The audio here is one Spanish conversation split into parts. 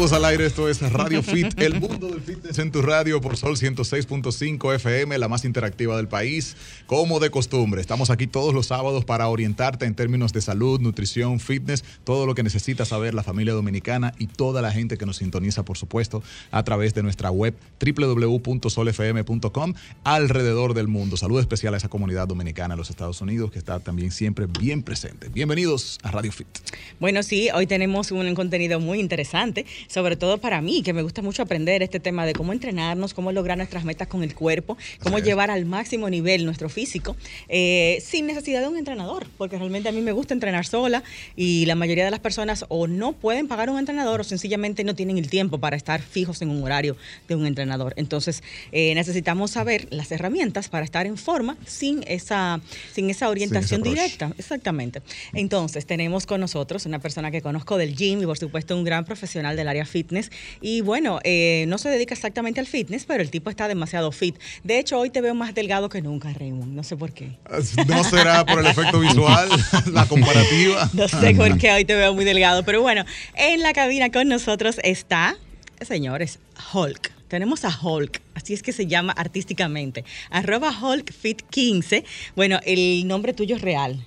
Estamos al aire, esto es Radio Fit, el mundo del fitness en tu radio por Sol 106.5 FM, la más interactiva del país. Como de costumbre, estamos aquí todos los sábados para orientarte en términos de salud, nutrición, fitness, todo lo que necesita saber la familia dominicana y toda la gente que nos sintoniza, por supuesto, a través de nuestra web www.solfm.com alrededor del mundo. Salud especial a esa comunidad dominicana en los Estados Unidos que está también siempre bien presente. Bienvenidos a Radio Fit. Bueno, sí, hoy tenemos un contenido muy interesante, sobre todo para mí, que me gusta mucho aprender este tema de cómo entrenarnos, cómo lograr nuestras metas con el cuerpo, cómo llevar al máximo nivel nuestro físico, eh, sin necesidad de un entrenador, porque realmente a mí me gusta entrenar sola y la mayoría de las personas o no pueden pagar un entrenador o sencillamente no tienen el tiempo para estar fijos en un horario de un entrenador. Entonces, eh, necesitamos saber las herramientas para estar en forma sin esa, sin esa orientación directa. Exactamente. Entonces, tenemos con nosotros una persona que conozco del gym y por supuesto un gran profesional del área fitness. Y bueno, eh, no se dedica exactamente al fitness, pero el tipo está demasiado fit. De hecho, hoy te veo más delgado que nunca, Raymond. No sé por qué. ¿No será por el efecto visual, la comparativa? No sé por qué hoy te veo muy delgado. Pero bueno, en la cabina con nosotros está, señores, Hulk tenemos a Hulk, así es que se llama artísticamente, arroba HulkFit15. Bueno, el nombre tuyo es real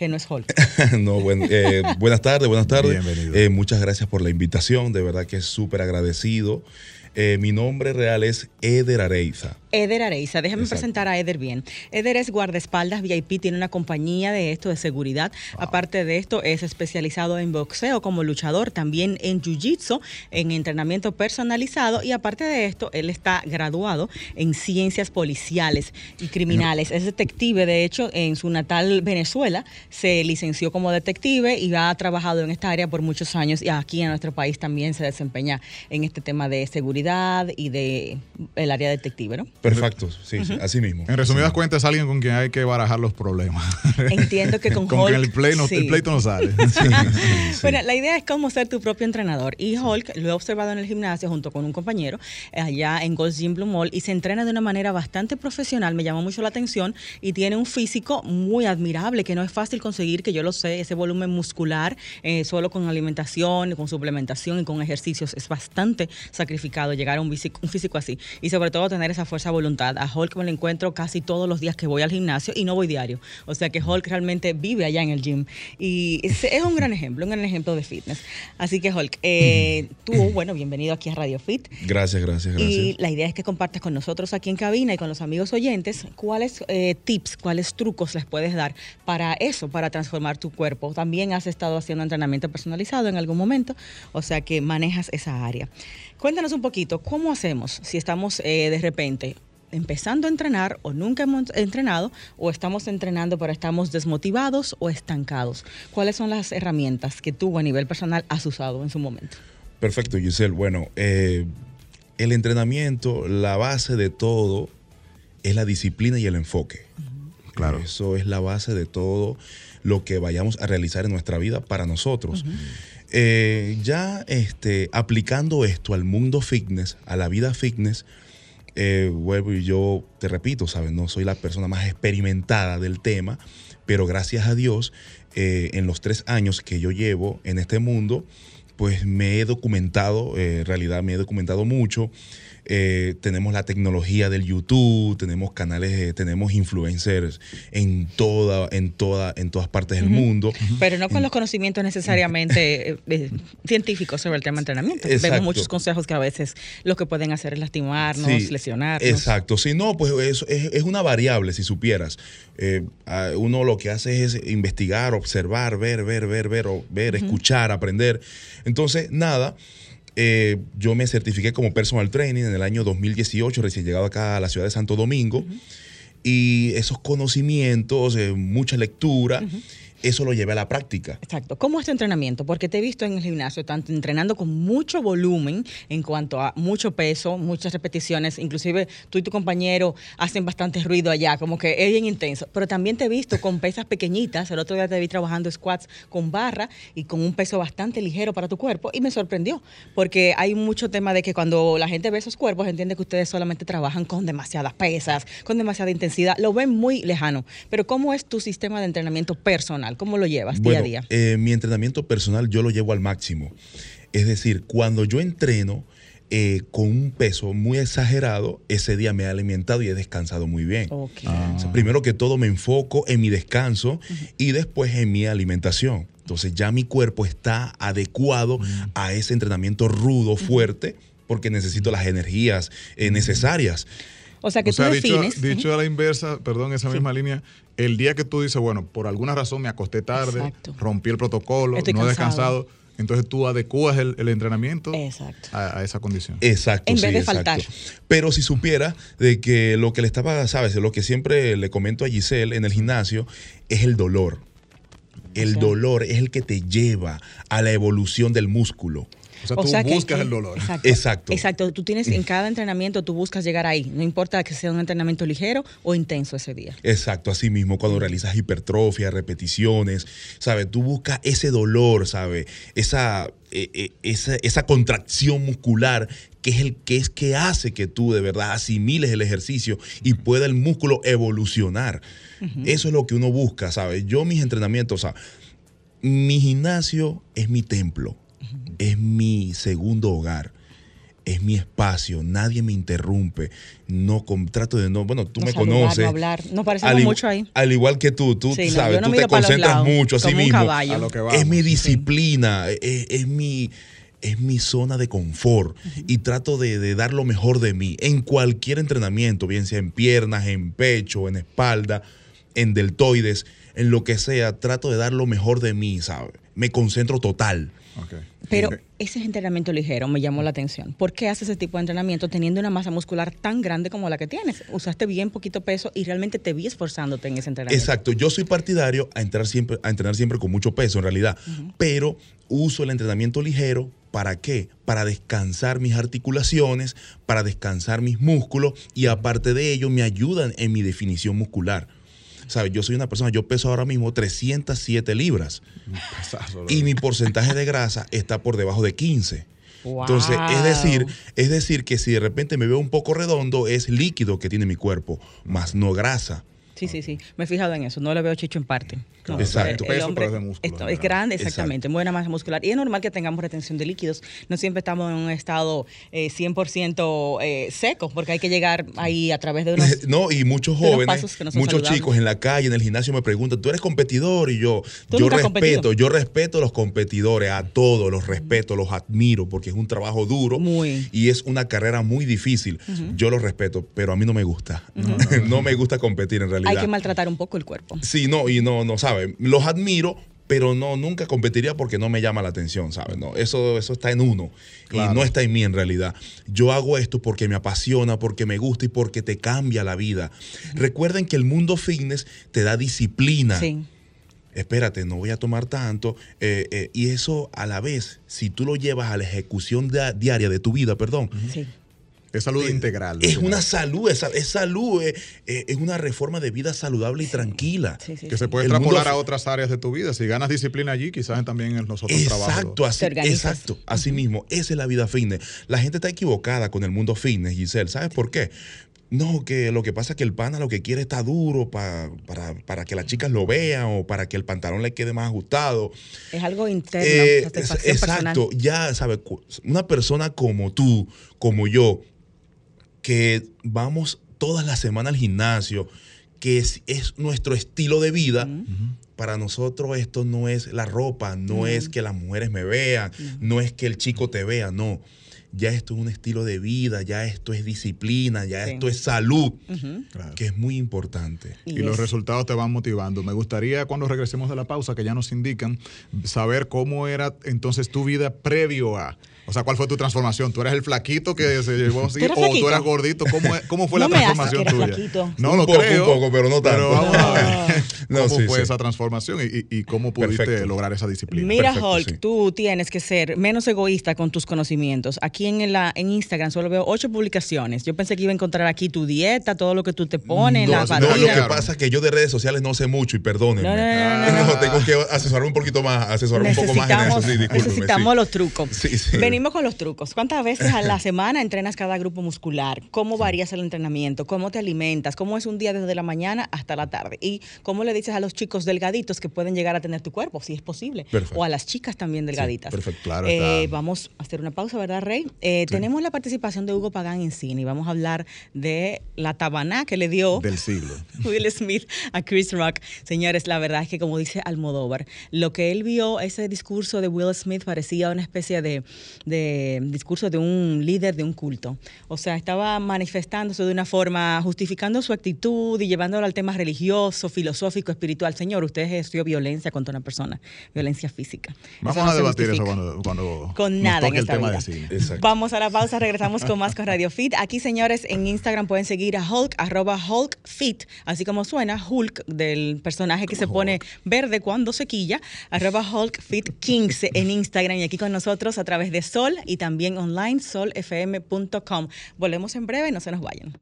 que no es Hulk. no, bueno, eh, buenas tardes, buenas tardes. Bienvenido. Eh, muchas gracias por la invitación, de verdad que es súper agradecido. Eh, mi nombre real es Eder Areiza. Eder Areiza, déjame presentar a Eder bien. Eder es guardaespaldas VIP, tiene una compañía de esto de seguridad. Aparte de esto, es especializado en boxeo como luchador, también en jiu-jitsu, en entrenamiento personalizado y aparte de esto, él está graduado en ciencias policiales y criminales. Es detective, de hecho, en su natal Venezuela se licenció como detective y ha trabajado en esta área por muchos años y aquí en nuestro país también se desempeña en este tema de seguridad y de el área detective, ¿no? Perfecto, sí, así mismo. En resumidas cuentas, es alguien con quien hay que barajar los problemas. Entiendo que con, con el, play no, el pleito no sale. bueno, la idea es cómo ser tu propio entrenador. Y Hulk lo he observado en el gimnasio junto con un compañero allá en Gold Gym Blue Mall y se entrena de una manera bastante profesional, me llamó mucho la atención y tiene un físico muy admirable que no es fácil conseguir, que yo lo sé, ese volumen muscular eh, solo con alimentación, con suplementación y con ejercicios es bastante sacrificado llegar a un físico, un físico así y sobre todo tener esa fuerza voluntad. A Hulk me lo encuentro casi todos los días que voy al gimnasio y no voy diario. O sea que Hulk realmente vive allá en el gym. Y es, un gran ejemplo, un gran ejemplo de fitness. Así que Hulk, eh, tú, bueno, bienvenido aquí a Radio Fit. Gracias, gracias, gracias. Y la idea es que compartas con nosotros aquí en cabina y con los amigos oyentes cuáles eh, tips, cuáles trucos les puedes dar para eso, para transformar tu cuerpo. También has estado haciendo entrenamiento personalizado en algún momento, o sea que manejas esa área. Cuéntanos un poquito, ¿cómo hacemos si estamos eh, de repente empezando a entrenar o nunca hemos entrenado o estamos entrenando pero estamos desmotivados o estancados? ¿Cuáles son las herramientas que tú a nivel personal has usado en su momento? Perfecto, Giselle. Bueno, eh, el entrenamiento, la base de todo es la disciplina y el enfoque. Claro. Eso es la base de todo lo que vayamos a realizar en nuestra vida para nosotros. Eh, ya este, aplicando esto al mundo fitness, a la vida fitness, eh, y yo te repito, ¿sabes? No soy la persona más experimentada del tema, pero gracias a Dios, eh, en los tres años que yo llevo en este mundo, pues me he documentado, en realidad me he documentado mucho. Eh, tenemos la tecnología del YouTube, tenemos canales, eh, tenemos influencers en toda, en toda, en todas partes del mundo. Pero no con los conocimientos necesariamente eh, científicos sobre el tema de entrenamiento. Vemos muchos consejos que a veces lo que pueden hacer es lastimarnos, lesionarnos. Exacto. Si no, pues es, es, una variable, si supieras. uno lo que hace es investigar, observar, ver, ver, ver, ver, ver, escuchar, aprender. Entonces, nada. Eh, yo me certifiqué como personal training en el año 2018, recién llegado acá a la ciudad de Santo Domingo. Y esos conocimientos, eh, mucha lectura eso lo lleve a la práctica. Exacto. ¿Cómo es tu entrenamiento? Porque te he visto en el gimnasio, tanto entrenando con mucho volumen en cuanto a mucho peso, muchas repeticiones, inclusive tú y tu compañero hacen bastante ruido allá, como que es bien intenso, pero también te he visto con pesas pequeñitas, el otro día te vi trabajando squats con barra y con un peso bastante ligero para tu cuerpo y me sorprendió, porque hay mucho tema de que cuando la gente ve esos cuerpos entiende que ustedes solamente trabajan con demasiadas pesas, con demasiada intensidad, lo ven muy lejano, pero ¿cómo es tu sistema de entrenamiento personal? ¿Cómo lo llevas día a día? Eh, mi entrenamiento personal yo lo llevo al máximo. Es decir, cuando yo entreno, eh, con un peso muy exagerado, ese día me he alimentado y he descansado muy bien. Ah. primero que todo me enfoco en mi descanso y después en mi alimentación. Entonces ya mi cuerpo está adecuado mm. a ese entrenamiento rudo, fuerte, porque necesito las energías eh, necesarias. O sea que tú defines. Dicho, a la inversa, perdón, esa misma línea, el día que tú dices, bueno, por alguna razón me acosté tarde, rompí el protocolo, no he descansado entonces tú adecuas el, entrenamiento a, esa condición. Exacto. En vez de faltar. Pero si supiera de que lo que le estaba, sabes, lo que siempre le comento a Giselle en el gimnasio es el dolor. El dolor es el que te lleva a la evolución del músculo. O sea, tú buscas el dolor. Exacto. exacto. Tú tienes en cada entrenamiento, tú buscas llegar ahí. No importa que sea un entrenamiento ligero o intenso ese día. Exacto. Así mismo, cuando realizas hipertrofia, repeticiones, ¿sabes? Tú buscas ese dolor, ¿sabes? Esa, eh, eh, esa, esa contracción muscular que es el que es que hace que tú de verdad asimiles el ejercicio y pueda el músculo evolucionar. Eso es lo que uno busca, ¿sabes? Yo mis entrenamientos, o sea, mi gimnasio es mi templo es mi segundo hogar es mi espacio, nadie me interrumpe, no trato de no, bueno, tú me conoces. No hablar, no parecemos mucho ahí. Al igual que tú, tú sabes, tú te concentras mucho así mismo. es mi disciplina, es, mi es mi zona de confort y trato de, de, dar lo mejor de mí en cualquier entrenamiento, bien sea en piernas, en pecho, en espalda, en deltoides, en lo que sea, trato de dar lo mejor de mí, ¿sabes? Me concentro total. Pero ese entrenamiento ligero me llamó la atención. ¿Por qué haces ese tipo de entrenamiento teniendo una masa muscular tan grande como la que tienes? Usaste bien poquito peso y realmente te vi esforzándote en ese entrenamiento. Exacto. Yo soy partidario a entrenar siempre, a entrenar siempre con mucho peso en realidad, pero uso el entrenamiento ligero ¿Para qué? Para descansar mis articulaciones, para descansar mis músculos y aparte de ello me ayudan en mi definición muscular. ¿Sabes? Yo soy una persona, yo peso ahora mismo 307 libras. y mi porcentaje de grasa está por debajo de 15. Entonces, es decir, es decir que si de repente me veo un poco redondo, es líquido que tiene mi cuerpo, más no grasa. Sí, sí, sí. Me he fijado en eso. No le veo chicho en parte. Exacto. El, hombre es, de músculo, es grande, exactamente. Buena masa muscular. Y es normal que tengamos retención de líquidos. No siempre estamos en un estado 100% eh, eh, seco, porque hay que llegar ahí a través de unos. No, y muchos jóvenes, muchos chicos en la calle, en el gimnasio me preguntan, ¿tú eres competidor? Y yo, yo respeto, yo respeto a los competidores, a todos los respeto, los admiro, porque es un trabajo duro y es una carrera muy difícil. Yo los respeto, pero a mí no me gusta. no me gusta competir en realidad. Hay que maltratar un poco el cuerpo. Sí, no, y no, no, ¿sabes? Los admiro, pero no, nunca competiría porque no me llama la atención, ¿sabes? No, eso, eso está en uno y no está en mí en realidad. Yo hago esto porque me apasiona, porque me gusta y porque te cambia la vida. Recuerden que el mundo fitness te da disciplina. Sí. Espérate, no voy a tomar tanto. Eh, eh, y eso a la vez, si tú lo llevas a la ejecución diaria de tu vida, perdón, sí. Es salud integral. Es una salud, es, salud, es, una reforma de vida saludable y tranquila. que se puede extrapolar a otras áreas de tu vida. Si ganas disciplina allí, quizás también en los otros exacto, trabajos. Así, exacto, así mismo. Esa es la vida fitness. La gente está equivocada con el mundo fitness, Giselle. ¿Sabes por qué? No, que lo que pasa es que el pana lo que quiere está duro para, para, que las chicas lo vean o para que el pantalón le quede más ajustado. Es algo interno. Eh, exacto, ya sabes, una persona como tú, como yo, que vamos todas las semanas al gimnasio, que es, nuestro estilo de vida. Para nosotros esto no es la ropa, no es que las mujeres me vean, no es que el chico te vea, no. Ya esto es un estilo de vida, ya esto es disciplina, ya esto es salud, que es muy importante. Y, los resultados te van motivando. Me gustaría cuando regresemos de la pausa, que ya nos indican, saber cómo era entonces tu vida previo a o sea, ¿cuál fue tu transformación? ¿Tú eres el flaquito que se llevó así? ¿O tú eras gordito? ¿Cómo, cómo fue la transformación tuya? Flaquito. No lo creo. Un poco, pero no tanto. Pero vamos a ver cómo fue esa transformación y, cómo pudiste lograr esa disciplina. Mira, Hulk, tú tienes que ser menos egoísta con tus conocimientos. Aquí en, la, en Instagram solo veo ocho publicaciones. Yo pensé que iba a encontrar aquí tu dieta, todo lo que tú te pones, no, la No, lo que pasa es que yo de redes sociales no sé mucho y perdónenme. No, no, tengo que asesorarme un poquito más, asesorarme un poco más en eso. Sí, necesitamos los trucos. Sí, sí con los trucos. ¿Cuántas veces a la semana entrenas cada grupo muscular? ¿Cómo varías el entrenamiento? ¿Cómo te alimentas? ¿Cómo es un día desde la mañana hasta la tarde? ¿Y cómo le dices a los chicos delgaditos que pueden llegar a tener tu cuerpo, si es posible. O a las chicas también delgaditas. perfecto. Claro, Eh, vamos a hacer una pausa, ¿verdad, Rey? Eh, Tenemos la participación de Hugo Pagán en cine y vamos a hablar de la tabaná que le dio del siglo. Will Smith a Chris Rock. Señores, la verdad es que como dice Almodóvar, lo que él vio, ese discurso de Will Smith parecía una especie de, de discurso de un líder de un culto. O sea, estaba manifestándose de una forma, justificando su actitud y llevándolo al tema religioso, filosófico, espiritual. Señor, usted ejerció violencia contra una persona, violencia física. Vamos Eso no a debatir eso cuando, cuando con nos nada en el tema vida. de cine. Exacto. Vamos a la pausa, regresamos con más con Radio Fit. Aquí, señores, en Instagram pueden seguir a Hulk, arroba Hulk Fit, así como suena Hulk del personaje que se pone verde cuando se quilla, arroba Hulk Fit 15 en Instagram y aquí con nosotros a través de Sol y también online solfm.com. Volvemos en breve, no se nos vayan.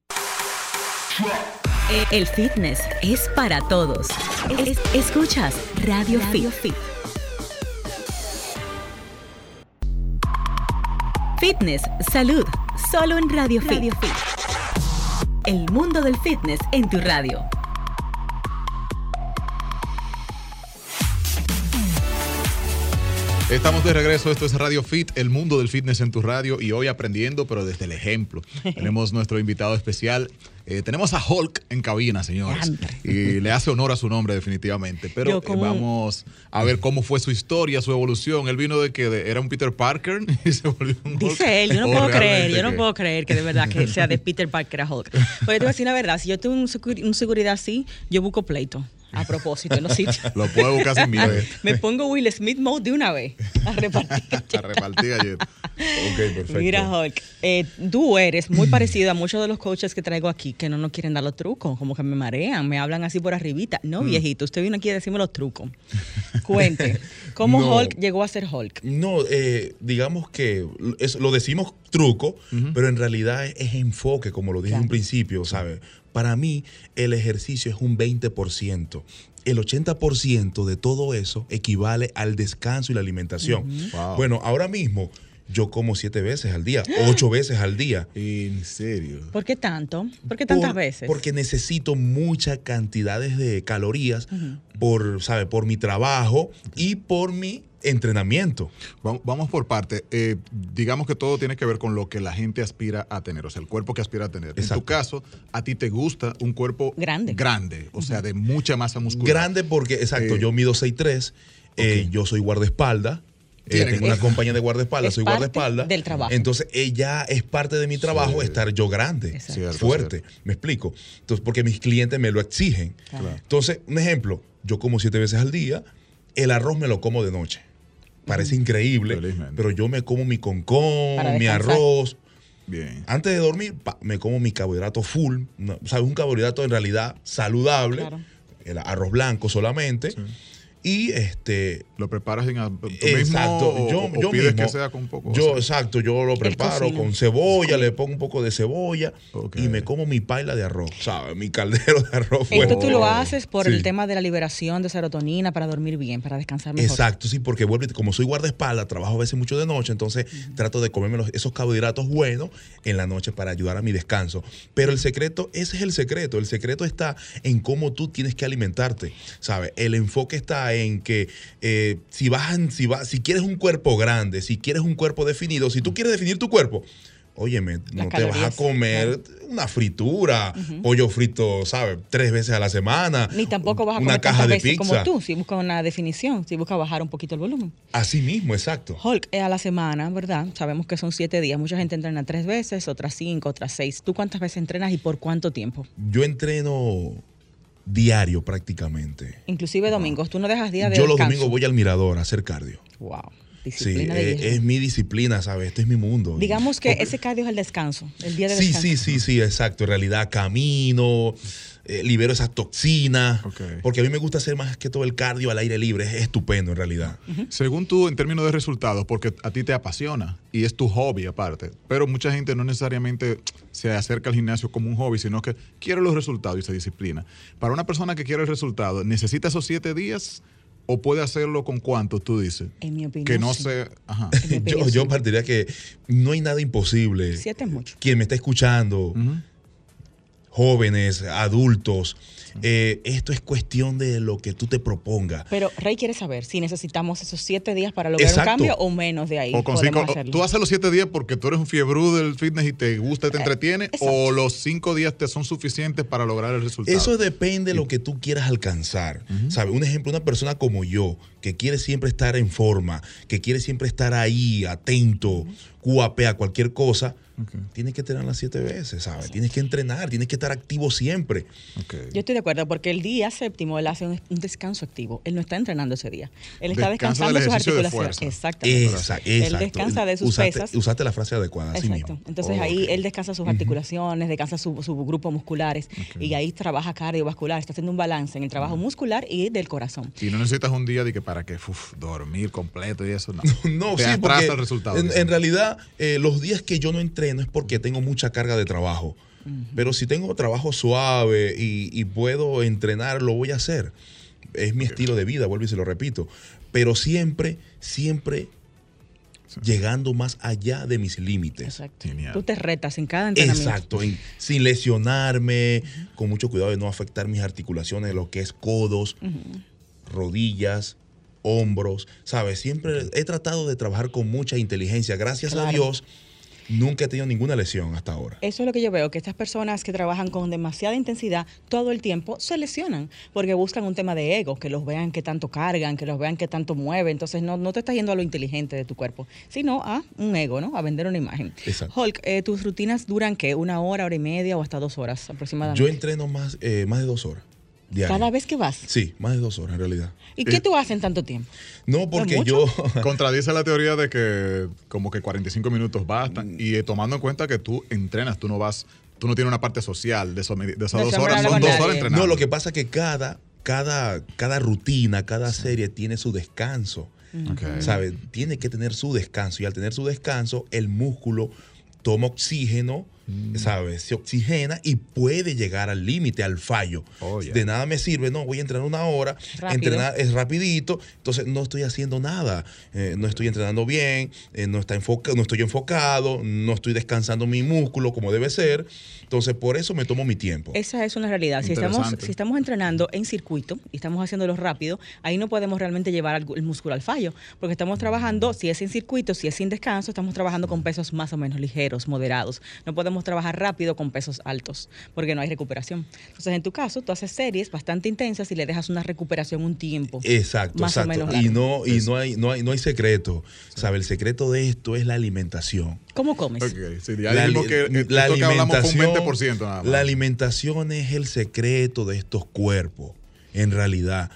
El fitness es para todos. Es- escuchas Radio, Fit. Fitness, salud, solo en Radio, Fit. El mundo del fitness en tu radio. Estamos de regreso, esto es Radio Fit, el mundo del fitness en tu radio y hoy aprendiendo, pero desde el ejemplo. tenemos nuestro invitado especial. Eh, tenemos a Hulk en cabina, señores. Y le hace honor a su nombre definitivamente. Pero eh, vamos a ver cómo fue su historia, su evolución. Él vino de que de- era un Peter Parker y se volvió un Hulk. Dice él, yo no ¿O puedo creer, yo no puedo creer que de verdad que sea de Peter Parker a Hulk. Porque yo te voy a decir la verdad, si yo tengo un seguridad así, yo busco pleito a propósito en los sitios. Lo puedo buscar sin miedo. Me pongo Will Smith mode de una vez a repartir. a repartir galletas. Ok, perfecto. Mira, Hulk, eh, tú eres muy parecido a muchos de los coaches que traigo aquí que no nos quieren dar los trucos, como que me marean, me hablan así por arribita. No, Mm. viejito, usted vino aquí a decirme los trucos. Cuente, ¿cómo No. Hulk llegó a ser Hulk? No, eh, digamos que es- lo decimos truco, pero en realidad es, es enfoque, como lo dije en un principio, ¿sabes? Para mí, el ejercicio es un 20%. El 80% de todo eso equivale al descanso y la alimentación. Wow. Bueno, ahora mismo yo como siete veces al día, ocho veces al día. En serio. ¿Por qué tanto? ¿Por qué tantas Por- veces? Porque necesito muchas cantidades de calorías por, ¿sabe? por mi trabajo y por mi entrenamiento. Vamos, por parte. Eh, digamos que todo tiene que ver con lo que la gente aspira a tener, o sea, el cuerpo que aspira a tener. En tu caso, a ti te gusta un cuerpo Grande. grande, o sea, de mucha masa muscular. Grande porque, exacto, Eh, yo mido 6'3", eh, yo soy guardaespaldas. eh, tengo una compañía de guardaespaldas, Es soy parte guardaespaldas. del trabajo. Entonces, ella es parte de mi trabajo Sí. estar yo grande. Cierto, fuerte. ¿Me explico? Entonces, porque mis clientes me lo exigen. Claro. Entonces, un ejemplo, yo como siete veces al día, el arroz me lo como de noche. Parece increíble, Felizmente. pero yo me como mi concón, mi arroz. Bien. Antes de dormir, pa, me como mi carbohidrato full. no, ¿Sabes? Un carbohidrato en realidad saludable. Claro. El arroz blanco solamente. Y este. ¿Lo preparas en tú exacto. mismo o, yo o yo pides mismo, que sea con un poco? Yo, o sea, exacto, yo lo preparo con cebolla, le pongo un poco de cebolla y me como mi paila de arroz. ¿Sabes? Mi caldero de arroz Esto tú lo haces por Sí. el tema de la liberación de serotonina para dormir bien, para descansar mejor. Exacto, sí, porque vuelvo, y- como soy guardaespaldas, trabajo a veces mucho de noche, entonces trato de comerme los- esos carbohidratos buenos en la noche para ayudar a mi descanso. Pero el secreto, ese es el secreto, el secreto está en cómo tú tienes que alimentarte, ¿sabes? El enfoque está en que eh, si a- si vas, si quieres un cuerpo grande, si quieres un cuerpo definido, si tú quieres definir tu cuerpo, óyeme, no te vas a comer una fritura, pollo frito, ¿sabes? Tres veces a la semana. Ni tampoco vas a una comer caja de veces pizza. como tú, si buscas una definición, si buscas bajar un poquito el volumen. Así mismo, exacto. Hulk, eh, a la semana, ¿verdad? Sabemos que son siete días. Mucha gente entrena tres veces, otras cinco, otras seis. ¿Tú cuántas veces entrenas y por cuánto tiempo? Yo entreno diario prácticamente. Inclusive domingos. ¿Tú no dejas días de Yo los domingos voy al mirador a hacer cardio. Wow. Sí, Disciplina de eh, es mi disciplina, ¿sabes? Este es mi mundo. Digamos que Porque- ese cardio es el descanso, el día de Sí, descanso. sí, sí, sí, exacto. En realidad camino, eh, libero esas toxinas. Porque a mí me gusta hacer más que todo el cardio al aire libre. Es estupendo en realidad. Según tú, en términos de resultados, porque a ti te apasiona y es tu hobby aparte, pero mucha gente no necesariamente se acerca al gimnasio como un hobby, sino que quiere los resultados y se disciplina. Para una persona que quiere el resultado, ¿necesita esos siete días o puede hacerlo con cuánto, tú dices? En mi opinión. Que no sí. se... Ajá. Yo, yo partiría que no hay nada imposible. Siete es mucho. Quien me está escuchando. Jóvenes, adultos. Eh, esto es cuestión de lo que tú te propongas. Pero Rey quiere saber si necesitamos esos siete días para lograr un cambio o menos de ahí. O con cinco, tú haces los siete días porque tú eres un fiebre del fitness y te gusta y te eh, entretiene, o los cinco días te son suficientes para lograr el resultado. Eso depende de lo que tú quieras alcanzar. Un ejemplo, una persona como yo, que quiere siempre estar en forma, que quiere siempre estar ahí, atento, cuapea cualquier cosa Tienes que tener las siete veces, ¿sabes? Tienes que entrenar, tienes que estar activo siempre. Yo estoy de acuerdo, porque el día séptimo él hace un, descanso activo. Él no está entrenando ese día. Él está descansando sus articulaciones. Exactamente. Él descansa de sus pesas. Usaste la frase adecuada. Exacto. Entonces ahí él descansa sus articulaciones, descansa sus su grupos musculares y ahí trabaja cardiovascular. Está haciendo un balance en el trabajo muscular y del corazón. Y no necesitas un día de que para que dormir completo y eso, no. no, sí, el resultado. En, realidad, eh, los días que yo no entreno, no es porque tengo mucha carga de trabajo. Pero si tengo trabajo suave y, puedo entrenar, lo voy a hacer. Es mi estilo de vida, vuelvo y se lo repito. Pero siempre, siempre llegando más allá de mis límites. Exacto. Tú te retas en cada entrenamiento. Exacto, sin lesionarme, con mucho cuidado de no afectar mis articulaciones, lo que es codos, rodillas, hombros, ¿sabes? Siempre he tratado de trabajar con mucha inteligencia. Gracias a Dios Nunca he tenido ninguna lesión hasta ahora. Eso es lo que yo veo, que estas personas que trabajan con demasiada intensidad todo el tiempo se lesionan porque buscan un tema de ego, que los vean que tanto cargan, que los vean que tanto mueven. Entonces no, no te estás yendo a lo inteligente de tu cuerpo, sino a un ego, ¿no? A vender una imagen. Exacto. Hulk, eh, ¿tus rutinas duran qué? ¿Una hora, hora y media o hasta dos horas aproximadamente? Yo entreno más, eh, más de dos horas. ¿Cada vez que vas? Sí, más de dos horas en realidad. ¿Y qué tú haces en tanto tiempo? No, porque yo... Contradice la teoría de que como que 45 minutos bastan y eh, tomando en cuenta que tú entrenas, tú no vas, tú no tienes una parte social de, esas dos horas, son dos horas entrenando. No, lo que pasa es que cada, cada, cada rutina, cada serie tiene su descanso. ¿Sabes? Tiene que tener su descanso y al tener su descanso, el músculo toma oxígeno Mm. ¿sabes? Se oxigena y puede llegar al límite, al fallo. Oh, de nada me sirve, no, voy a entrenar una hora, entrenar es rapidito, entonces no estoy haciendo nada, eh, no estoy entrenando bien, eh, no, está no estoy enfocado, no estoy descansando mi músculo como debe ser, entonces por eso me tomo mi tiempo. Esa es una realidad. Si estamos, si estamos entrenando en circuito y estamos haciéndolo rápido, ahí no podemos realmente llevar el músculo al fallo, porque estamos trabajando, si es en circuito, si es sin descanso, estamos trabajando con pesos más o menos ligeros, moderados. No podemos trabajar rápido con pesos altos, porque no hay recuperación. Entonces, en tu caso, tú haces series bastante intensas y le dejas una recuperación un tiempo. Exacto, más O menos y no, y no hay, no hay, no hay secreto. ¿Sabe? El secreto de esto es la alimentación. ¿Cómo comes? la, alimentación, La alimentación es el secreto de estos cuerpos, en realidad.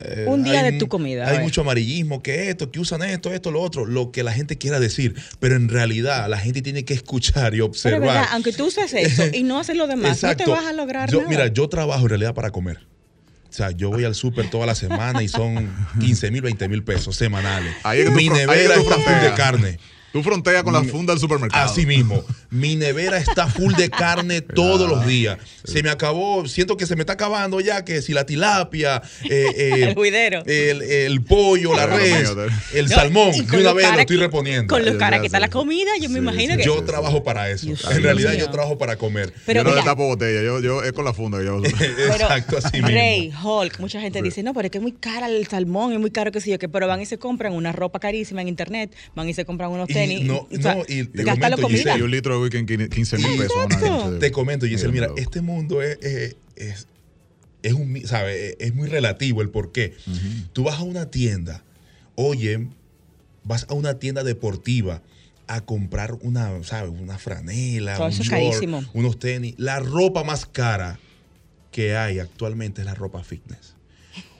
Eh, un día de tu comida. Hay mucho amarillismo, que esto, que usan esto, esto, lo otro, lo que la gente quiera decir. Pero en realidad la gente tiene que escuchar y observar. Pero verdad, aunque tú uses eso y no haces lo demás, no te vas a lograr nada. Mira, yo trabajo en realidad para comer. O sea, yo voy al súper toda la semana y son 15 mil, 20 mil pesos semanales. Mi nevera está de carne. Tú fronteas con la funda del supermercado. Así mismo. Mi nevera está full de carne todos los días. Se me acabó, siento que se me está acabando ya, que si la tilapia, eh, eh, el, pollo, la res, el salmón, de una vez lo estoy reponiendo. Con lo cara que está la comida, yo me imagino que. Yo trabajo para eso. en realidad, yo trabajo para comer. Pero yo no le tapo botella, yo, yo es con la funda. Yo... Exacto, así mismo. Rey, Hulk, mucha gente dice, no, pero es que es muy cara el salmón, es muy caro, que sé yo, que pero van y se compran una ropa carísima en internet, van y se compran unos tenis no, no, y te comento, Giselle, un litro de weekend 15 mil pesos. Te comento, Giselle, mira, este mundo es, es, es, un, ¿sabe? es muy relativo el por qué. Tú vas a una tienda, oye, vas a una tienda deportiva a comprar una, ¿sabes? Una franela, un unos tenis. La ropa más cara que hay actualmente es la ropa fitness.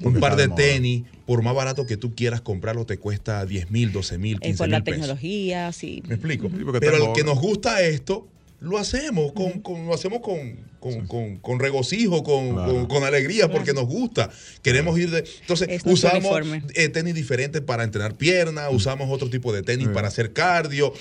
Un par de tenis, por más barato que tú quieras comprarlo, te cuesta 10 mil, 12 mil, 15 mil. Por la tecnología, sí. ¿Me explico? Pero el que nos gusta esto, lo hacemos con, lo hacemos con, regocijo, con, alegría, porque nos gusta. Queremos ir de. Entonces, usamos eh, tenis diferentes para entrenar piernas, usamos otro tipo de tenis para hacer cardio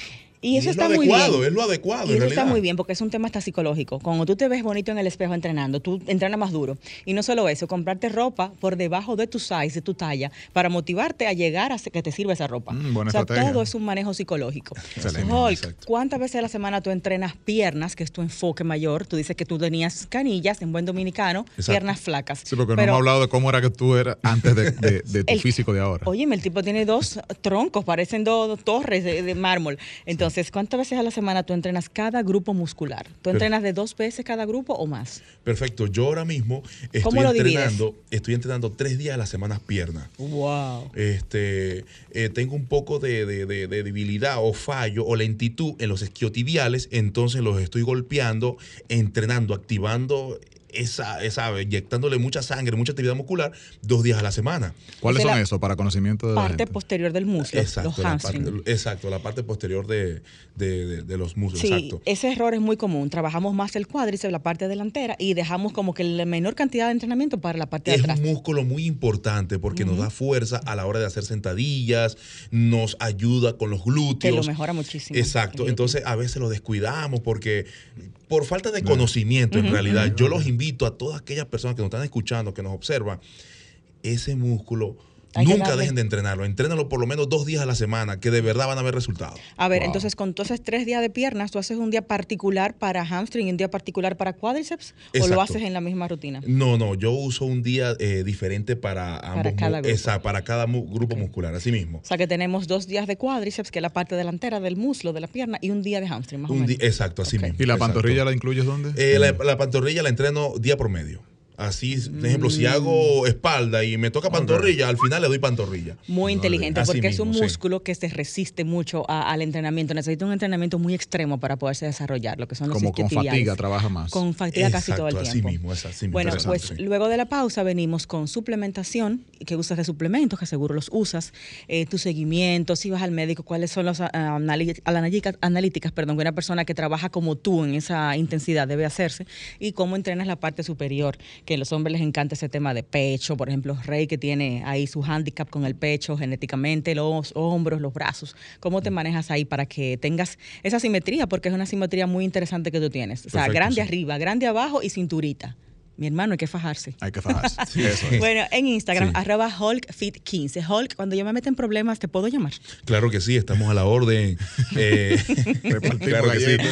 Y eso es está muy adecuado, bien. es lo adecuado. Y en eso está muy bien porque es un tema hasta psicológico. Cuando tú te ves bonito en el espejo entrenando, tú entrenas más duro. Y no solo eso, comprarte ropa por debajo de tu size, de tu talla, para motivarte a llegar a que te sirva esa ropa. Mm, o sea, estrategia. todo es un manejo psicológico. Excelente, Hulk, exacto. ¿cuántas veces a la semana tú entrenas piernas, que es tu enfoque mayor? Tú dices que tú tenías canillas, en buen dominicano, Exacto. piernas flacas. Sí, porque no Pero- hemos hablado de cómo era que tú eras antes de, de- de tu el- físico de ahora. Óyeme, el tipo tiene dos troncos, parecen dos, dos torres de, de mármol. Entonces, ¿cuántas veces a la semana tú entrenas cada grupo muscular? ¿Tú entrenas de dos veces cada grupo o más? Perfecto. Yo ahora mismo estoy entrenando, estoy entrenando tres días a la semana piernas. ¡Wow! Este, eh, tengo un poco de, de- de- de debilidad o fallo o lentitud en los isquiotibiales, entonces los estoy golpeando, entrenando, activando esa, esa, inyectándole mucha sangre, mucha actividad muscular, dos días a la semana. ¿Cuáles es son esos para conocimiento de la Parte gente? posterior del muslo, Exacto, los la hamstrings. parte, exacto, la parte posterior de, de- de- de los muslos, Sí, exacto. ese error es muy común. Trabajamos más el cuádriceps, la parte delantera, y dejamos como que la menor cantidad de entrenamiento para la parte de Es atrás. un músculo muy importante porque nos da fuerza a la hora de hacer sentadillas, nos ayuda con los glúteos. Que lo mejora muchísimo. Exacto. Entonces a veces lo descuidamos porque por falta de conocimiento en realidad. Yo los invito a todas aquellas personas que nos están escuchando, que nos observan, ese músculo Hay nunca darle- dejen de entrenarlo. Entrénalo por lo menos dos días a la semana, que de verdad van a ver resultados. A ver, Wow. entonces con todos esos tres días de piernas, ¿tú haces un día particular para hamstring y un día particular para cuádriceps? ¿O lo haces en la misma rutina? No, no, yo uso un día eh, diferente para ambos mu- cada grupo. esa- para cada mu- grupo muscular, así mismo. O sea que tenemos dos días de cuádriceps, que es la parte delantera del muslo, de la pierna, y un día de hamstring, más o Un menos. di- exacto, así mismo. ¿Y la exacto. pantorrilla la incluyes dónde? Eh, la, la pantorrilla la entreno día por medio. Así, por ejemplo, si hago espalda y me toca pantorrilla, al final le doy pantorrilla. Muy inteligente, Así porque es un sí. músculo que se resiste mucho a- al entrenamiento. Necesita un entrenamiento muy extremo para poderse desarrollar, lo que son los Como con fatiga trabaja más. Con fatiga casi todo el tiempo. así mismo, es así mismo, Bueno, pues sí. luego de la pausa venimos con suplementación, que usas de suplementos, que seguro los usas, eh, tu seguimiento, si vas al médico, cuáles son las ah, anali- analíticas, analíticas perdón, que una persona que trabaja como tú en esa intensidad debe hacerse, y cómo entrenas la parte superior, que a los hombres les encanta ese tema de pecho, por ejemplo, Rey que tiene ahí su handicap con el pecho genéticamente, los hombros, los brazos, cómo te manejas ahí para que tengas esa simetría, porque es una simetría muy interesante que tú tienes, o sea, Perfecto, grande sí. arriba, grande abajo y cinturita. Mi hermano, hay que fajarse. Hay que fajarse. Eso es. Bueno, en Instagram, Sí. arroba HulkFit15. Hulk, cuando yo me meto en problemas, ¿te puedo llamar? Claro que sí, estamos a la orden. Eh, claro que sí. galletas.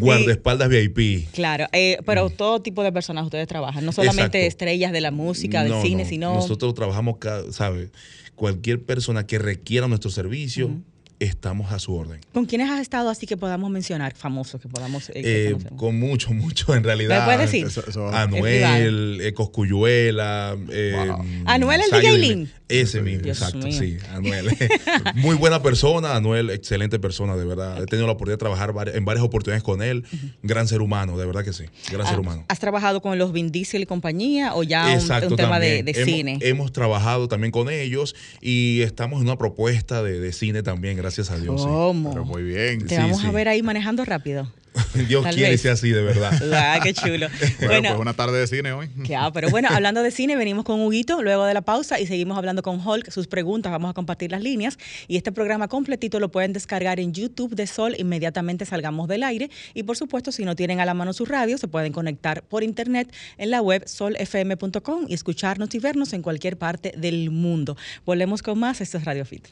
Guardaespaldas VIP. Claro, eh, pero todo tipo de personas ustedes trabajan, no solamente Mm. Exacto. estrellas de la música, del No, cine, no. sino... Nosotros trabajamos, ca- ¿sabe? Cualquier persona que requiera nuestro servicio, estamos a su orden. ¿Con quiénes has estado así que podamos mencionar, famosos, que podamos... eh, que Eh, con mucho, mucho en realidad. ¿Me puedes decir? Anuel, eh, Coscuyuela. eh, Wow. ¿Anuel el Sayo DJ Lin? Ese mismo, Dios exacto, mío. sí, Anuel. Muy buena persona, Anuel, excelente persona, de verdad. He tenido la oportunidad de trabajar en varias oportunidades con él. Gran ser humano, de verdad que sí. Gran ser Ah, humano. ¿Has trabajado con los Vin Diesel y compañía o ya un- Exacto, un, tema de, de hemos, cine? Hemos trabajado también con ellos y estamos en una propuesta de, de cine también, gracias a Dios. sí. ¿Cómo? Pero muy bien. Te Sí, vamos a ver ahí manejando rápido. Dios Tal quiere sea así, de verdad. Ah, qué chulo. Bueno, bueno, pues una tarde de cine hoy. Que, ah, pero bueno, hablando de cine, venimos con Huguito luego de la pausa y seguimos hablando con Hulk, sus preguntas, vamos a compartir las líneas y este programa completito lo pueden descargar en YouTube de Sol inmediatamente salgamos del aire y por supuesto si no tienen a la mano su radio se pueden conectar por internet en la web solfm.com y escucharnos y vernos en cualquier parte del mundo. Volvemos con más, esto es Radio Fit.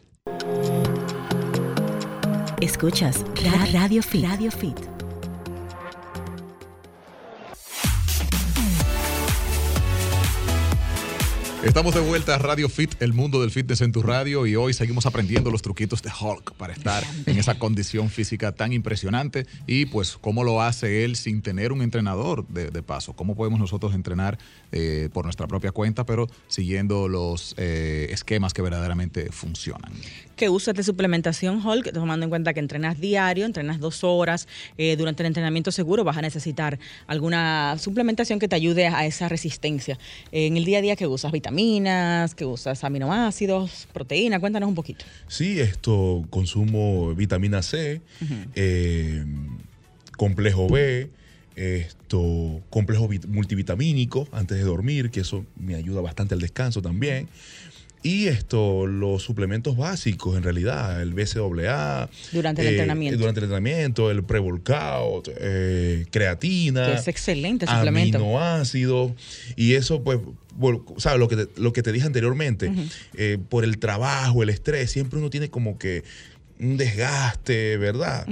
Escuchas Ra- Radio Fit. Radio Fit. Estamos de vuelta a Radio Fit, el mundo del fitness en tu radio, y hoy seguimos aprendiendo los truquitos de Hulk para estar en esa condición física tan impresionante y pues cómo lo hace él sin tener un entrenador de, de paso. Cómo podemos nosotros entrenar eh, por nuestra propia cuenta, pero siguiendo los eh, esquemas que verdaderamente funcionan. que usas de suplementación Hulk, tomando en cuenta que entrenas diario, entrenas dos horas, eh, durante el entrenamiento seguro vas a necesitar alguna suplementación que te ayude a esa resistencia. En el día a día, ¿qué usas? Vitaminas, ¿qué usas? Aminoácidos, proteína, cuéntanos un poquito. Sí, esto consumo vitamina C, eh, complejo B, esto complejo vit- multivitamínico antes de dormir, que eso me ayuda bastante al descanso también. Y esto, los suplementos básicos, en realidad, el BCAA. Durante el eh, entrenamiento. Durante el entrenamiento, el pre-workout, eh, creatina. Que es excelente suplemento. Aminoácidos. Y eso, pues, ¿sabes? Lo que te, lo que te dije anteriormente, eh, por el trabajo, el estrés, siempre uno tiene como que un desgaste, ¿verdad?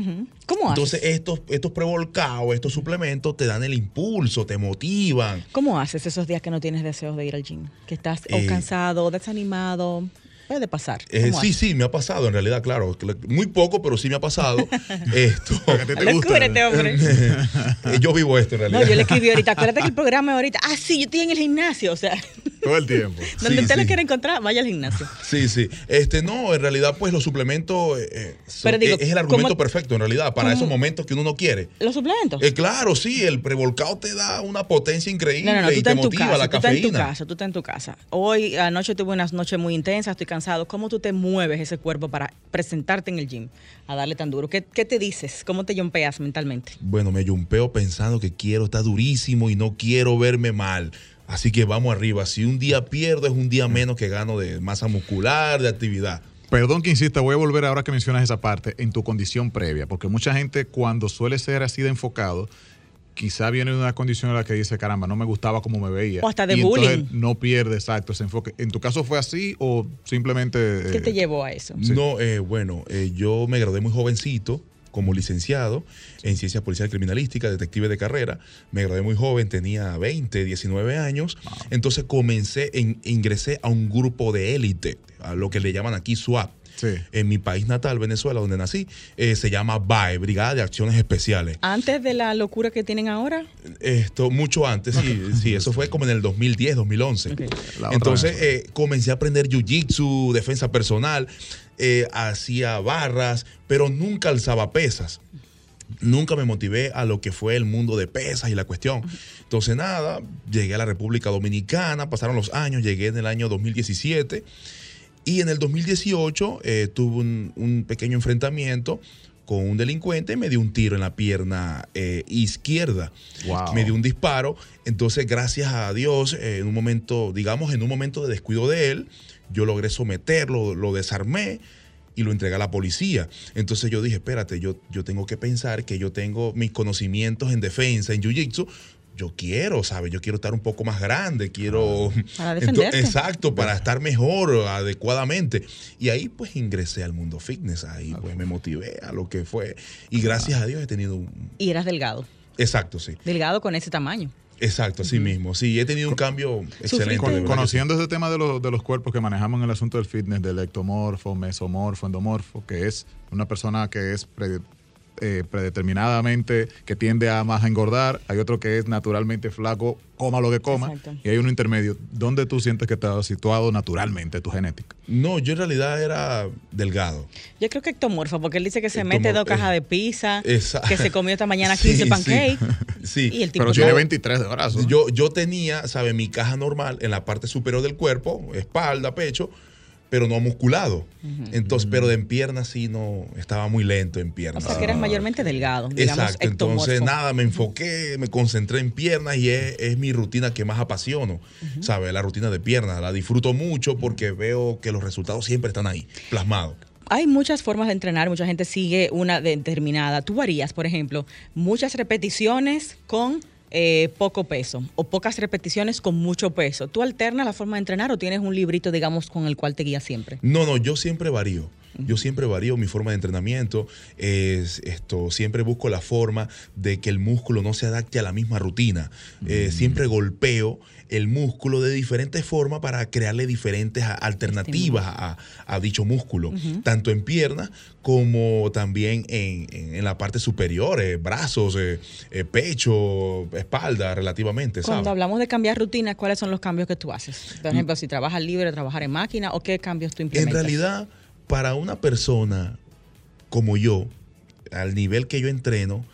¿Cómo haces? Entonces, estos, estos prevolcados, estos suplementos te dan el impulso, te motivan. ¿Cómo haces esos días que no tienes deseos de ir al gym? Que estás o eh, cansado, desanimado. Puede pasar. Eh, sí, sí, me ha pasado en realidad, claro. Muy poco, pero sí me ha pasado. esto. ¿Te, te hombre. yo vivo esto en realidad. No, yo le escribí ahorita. Acuérdate que el programa ahorita. Ah, sí, yo estoy en el gimnasio. O sea. Todo el tiempo. Donde usted lo quiere encontrar, vaya al gimnasio. Sí, sí. Este, no, en realidad, pues los suplementos eh, eh, es el argumento perfecto, en realidad, para esos momentos que uno no quiere. ¿Los suplementos? claro, sí, el prevolcado te da una potencia increíble no, no, y te motiva la cafeína. Tú estás en tu casa, tú estás en tu casa. Hoy, anoche tuve unas noches muy intensas, estoy cansado ¿cómo tú te mueves ese cuerpo para presentarte en el gym a darle tan duro? ¿Qué, te dices? ¿Cómo te jumpeas mentalmente? Bueno, me jumpeo pensando que quiero estar durísimo y no quiero verme mal. Así que vamos arriba. Si un día pierdo, es un día menos que gano de masa muscular, de actividad. Perdón que insista, voy a volver ahora que mencionas esa parte en tu condición previa, porque mucha gente cuando suele ser así de enfocado, quizá viene de una condición en la que dice, caramba, no me gustaba como me veía. O hasta de bullying. no pierde, exacto, ese enfoque. ¿En tu caso fue así o simplemente... ¿Qué te eh, llevó a eso? No, eh, bueno, eh, yo me gradué muy jovencito como licenciado en Ciencias Policial Criminalística, detective de carrera. Me gradué muy joven, tenía 20, 19 años. Entonces comencé, en, ingresé a un grupo de élite, a lo que le llaman aquí En mi país natal, Venezuela, donde nací, eh, se llama BAE, Brigada de Acciones Especiales. ¿Antes de la locura que tienen ahora? Esto, mucho antes, sí, sí, eso fue como en el 2010, 2011. Entonces eh, comencé a aprender Jiu-Jitsu, defensa personal, eh, hacía barras, pero nunca alzaba pesas nunca me motivé a lo que fue el mundo de pesas y la cuestión. Entonces, nada, llegué a la República Dominicana, pasaron los años, llegué en el año 2017 y en el 2018 eh, tuve un, pequeño enfrentamiento con un delincuente y me dio un tiro en la pierna eh, izquierda. Me dio un disparo. Entonces, gracias a Dios, eh, en un momento, digamos, en un momento de descuido de él, yo logré someterlo, lo desarmé y lo entregué a la policía. Entonces yo dije, espérate, yo, yo tengo que pensar que yo tengo mis conocimientos en defensa, en Jiu-Jitsu, yo quiero, ¿sabes? Yo quiero estar un poco más grande, quiero... Para defenderte. exacto, para estar mejor, adecuadamente. Y ahí pues ingresé al mundo fitness, ahí pues me motivé a lo que fue. Y gracias a Dios he tenido un... Y eras delgado. Exacto, sí. Delgado con ese tamaño. Exacto, así mismo. Sí, he tenido un cambio excelente. conociendo ese tema de los, de los cuerpos que manejamos en el asunto del fitness, del ectomorfo, mesomorfo, endomorfo, que es una persona que es eh, predeterminadamente que tiende a más a engordar, hay otro que es naturalmente flaco, coma lo que coma, y hay uno intermedio. ¿Dónde tú sientes que estás situado naturalmente, tu genética? No, yo en realidad era delgado. Yo creo que ectomorfo, porque él dice que se mete dos cajas de pizza, que se comió esta mañana 15 pancakes. Sí, Y el tipo Pero tiene 23 de brazos. Yo, yo tenía, ¿sabe? Mi caja normal en la parte superior del cuerpo, espalda, pecho, pero no musculado. Entonces, pero de en piernas sí no, estaba muy lento en piernas. O sea que eras mayormente delgado, digamos, Exacto, entonces nada, me enfoqué, me concentré en piernas y es, mi rutina que más apasiono, ¿sabes? La rutina de piernas, la disfruto mucho porque veo que los resultados siempre están ahí, plasmados hay muchas formas de entrenar, mucha gente sigue una determinada. Tú harías, por ejemplo, muchas repeticiones con eh, poco peso o pocas repeticiones con mucho peso. ¿Tú alternas la forma de entrenar o tienes un librito, digamos, con el cual te guías siempre? No, no, yo siempre varío. Yo siempre varío mi forma de entrenamiento. Es, esto, siempre busco la forma de que el músculo no se adapte a la misma rutina. Eh, mm. siempre golpeo el músculo de diferentes formas para crearle diferentes alternativas a, dicho músculo, tanto en piernas como también en, la parte superior, eh, brazos, eh, pecho, espalda, relativamente. Cuando hablamos de cambiar rutinas, ¿cuáles son los cambios que tú haces? Por ejemplo, si trabajas libre, trabajar en máquina, ¿o qué cambios tú implementas? En realidad para una persona como yo, al nivel que yo entreno,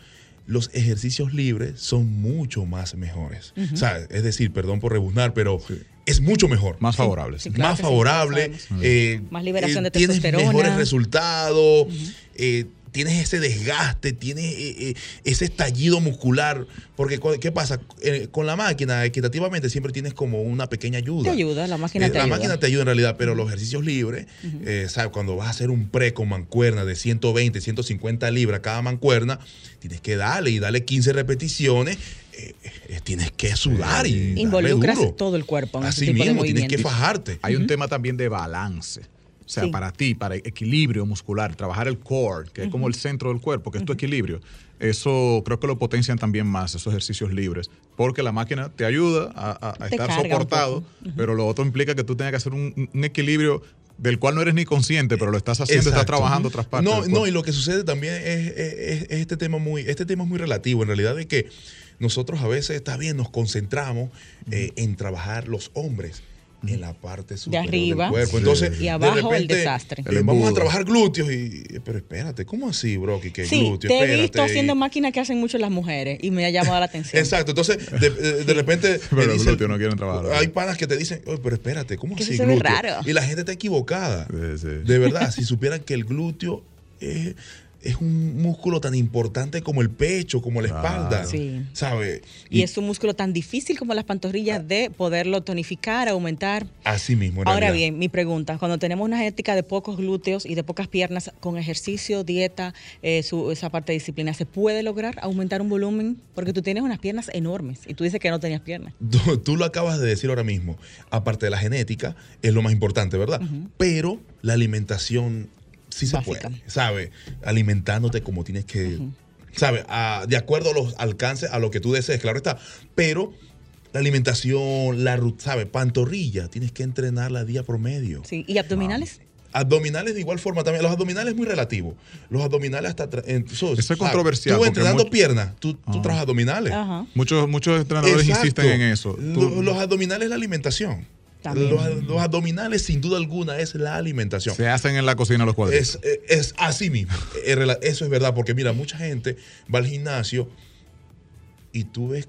los ejercicios libres son mucho más mejores. o sea, es decir, perdón por rebuznar, pero es mucho mejor. Más favorable. más favorable. Eh, más liberación de testosterona. Tienes mejores resultados. Eh, tienes ese desgaste, tienes eh, eh, ese estallido muscular. Porque, ¿qué pasa? Eh, con la máquina, equitativamente, siempre tienes como una pequeña ayuda. Te ayuda, la máquina te la ayuda. La máquina te ayuda en realidad, pero los ejercicios libres, ¿sabes? Cuando vas a hacer un pre con mancuerna de 120, 150 libras cada mancuerna, tienes que darle y darle 15 repeticiones. tienes que sudar y involucras todo el cuerpo. En Así mismo, tienes que fajarte. Hay un tema también de balance. O sea, para ti, para equilibrio muscular, trabajar el core, que es como el centro del cuerpo, que es tu equilibrio, eso creo que lo potencian también más, esos ejercicios libres, porque la máquina te ayuda a, estar soportado, pero lo otro implica que tú tengas que hacer un, equilibrio del cual no eres ni consciente, pero lo estás haciendo, estás trabajando otras partes. No, no, y lo que sucede también es, este tema muy, este tema es muy relativo, en realidad de que nosotros a veces está bien, nos concentramos eh, en trabajar los hombres en la parte superior de arriba, del cuerpo. Entonces, y abajo el desastre. vamos a trabajar glúteos y pero espérate, ¿cómo así, bro? Que sí, glúteos, te he visto haciendo máquinas que hacen mucho las mujeres y me ha llamado la atención. Exacto, entonces de, repente pero los glúteos no quieren trabajar. Hay panas que te dicen, Oye, pero espérate, ¿cómo así glúteo? Raro. Y la gente está equivocada. De verdad, si supieran que el glúteo es es un músculo tan importante como el pecho, como la espalda. Sí. ¿Sabe? Y, es un músculo tan difícil como las pantorrillas de poderlo tonificar, aumentar. Así mismo. Ahora bien, mi pregunta, cuando tenemos una genética de pocos glúteos y de pocas piernas, con ejercicio, dieta, eh, esa parte de disciplina, ¿se puede lograr aumentar un volumen? Porque tú tienes unas piernas enormes y tú dices que no tenías piernas. Tú, lo acabas de decir ahora mismo. Aparte de la genética, es lo más importante, ¿verdad? Pero la alimentación sí se puede, ¿sabes? Alimentándote como tienes que, ¿sabes? de acuerdo a los alcances, a lo que tú desees, claro está. Pero la alimentación, la ¿sabes? Pantorrilla, tienes que entrenarla día promedio. Sí, ¿y abdominales? Abdominales de igual forma también. Los abdominales es muy relativo. Los abdominales hasta... Eso, es controversial. Tú entrenando piernas, tú, tú trabajas abdominales. Muchos, muchos entrenadores insisten en eso. Los, abdominales es la alimentación. Los, abdominales, sin duda alguna, es la alimentación. Se hacen en la cocina los cuadritos. Es, eh, es, así mismo. Eso es verdad, porque mira, mucha gente va al gimnasio y tú ves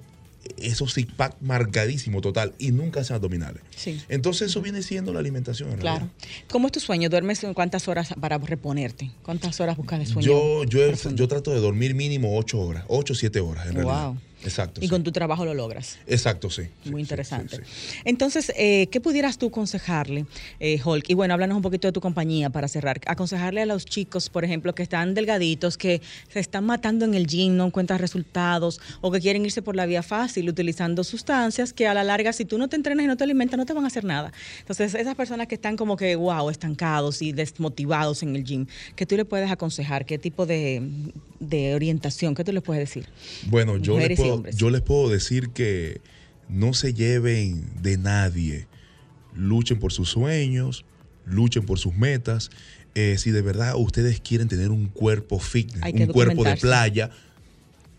esos six pack marcadísimo total y nunca hacen abdominales. Sí. Entonces eso viene siendo la alimentación. claro. ¿Cómo es tu sueño? ¿Duermes cuántas horas para reponerte? ¿Cuántas horas buscas de sueño? Yo, yo, yo trato de dormir mínimo ocho horas, ocho o siete horas en wow. realidad. Exacto. Y con tu trabajo lo logras. Exacto, sí. Muy interesante. Entonces, eh, ¿qué pudieras tú aconsejarle, eh, Hulk? Y bueno, háblanos un poquito de tu compañía para cerrar. Aconsejarle a los chicos, por ejemplo, que están delgaditos, que se están matando en el gym, no encuentran resultados, o que quieren irse por la vía fácil utilizando sustancias que a la larga, si tú no te entrenas y no te alimentas, no te van a hacer nada. Entonces, esas personas que están como que, wow, estancados y desmotivados en el gym, ¿qué tú le puedes aconsejar? ¿Qué tipo de, orientación? ¿Qué tú les puedes decir? Bueno, yo les puedo yo les puedo decir que no se lleven de nadie. Luchen por sus sueños, luchen por sus metas. Eh, si de verdad ustedes quieren tener un cuerpo fitness, un cuerpo de playa,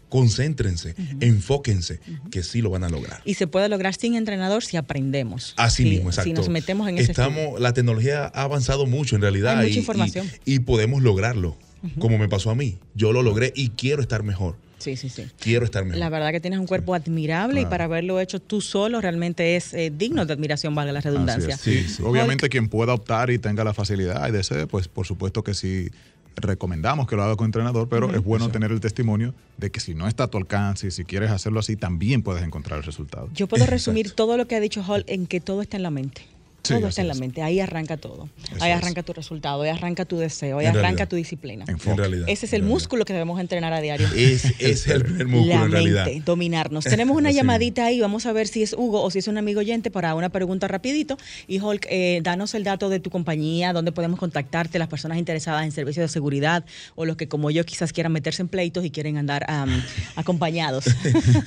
concéntrense, enfóquense, que sí lo van a lograr. Y se puede lograr sin entrenador si aprendemos. Así mismo, exacto. Si nos metemos en ese Estamos, La tecnología ha avanzado mucho en realidad. mucha información. Y, podemos lograrlo, como me pasó a mí. Yo lo logré y quiero estar mejor. Sí, sí, sí. Quiero estar mejor. La verdad que tienes un cuerpo admirable y para haberlo hecho tú solo realmente es eh, digno de admiración, valga la redundancia. Sí, Obviamente quien pueda optar y tenga la facilidad y desee, pues por supuesto que sí recomendamos que lo haga con entrenador, pero es bueno tener el testimonio de que si no está a tu alcance y si quieres hacerlo así, también puedes encontrar el resultado. Yo puedo resumir todo lo que ha dicho Hall en que todo está en la mente todo está en la mente, ahí arranca todo. ahí arranca tu resultado, ahí arranca tu deseo, ahí arranca tu disciplina. En realidad, Ese es el músculo que debemos entrenar a diario. Es, es el primer músculo la en realidad. mente, dominarnos. Tenemos una llamadita ahí, vamos a ver si es Hugo o si es un amigo oyente para una pregunta rapidito. Y Hulk, eh, danos el dato de tu compañía, dónde podemos contactarte, las personas interesadas en servicios de seguridad o los que como yo quizás quieran meterse en pleitos y quieren andar acompañados.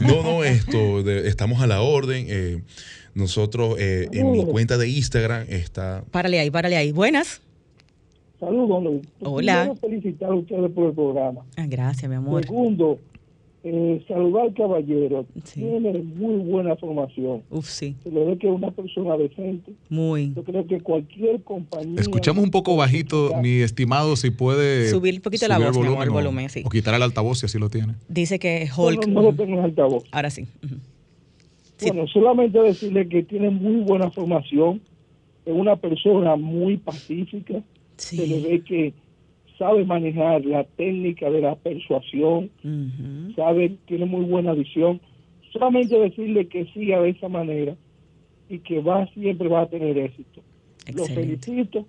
no, no, esto, estamos a la orden. Eh, nosotros eh, en mi cuenta de Instagram está... Párale ahí, párale ahí. Buenas. Saludos, Luis. Hola. Quiero felicitar a ustedes por el programa. Ah, gracias, mi amor. Segundo, eh, saludar al caballero. Tiene muy buena formación. Uf, sí. Se le ve que es una persona decente. Muy. Yo creo que cualquier compañía. Escuchamos un poco bajito, mi estimado, si puede. Subir un poquito la voz, el volumen, sí. O quitar el altavoz si así lo tiene. Dice que Hulk. No, no, lo tengo en altavoz. Ahora sí. Bueno, solamente decirle que tiene muy buena formación, es una persona muy pacífica, se le ve que sabe manejar la técnica de la persuasión, sabe, tiene muy buena visión. Solamente decirle que siga de esa manera y que va siempre va a tener éxito. Lo felicito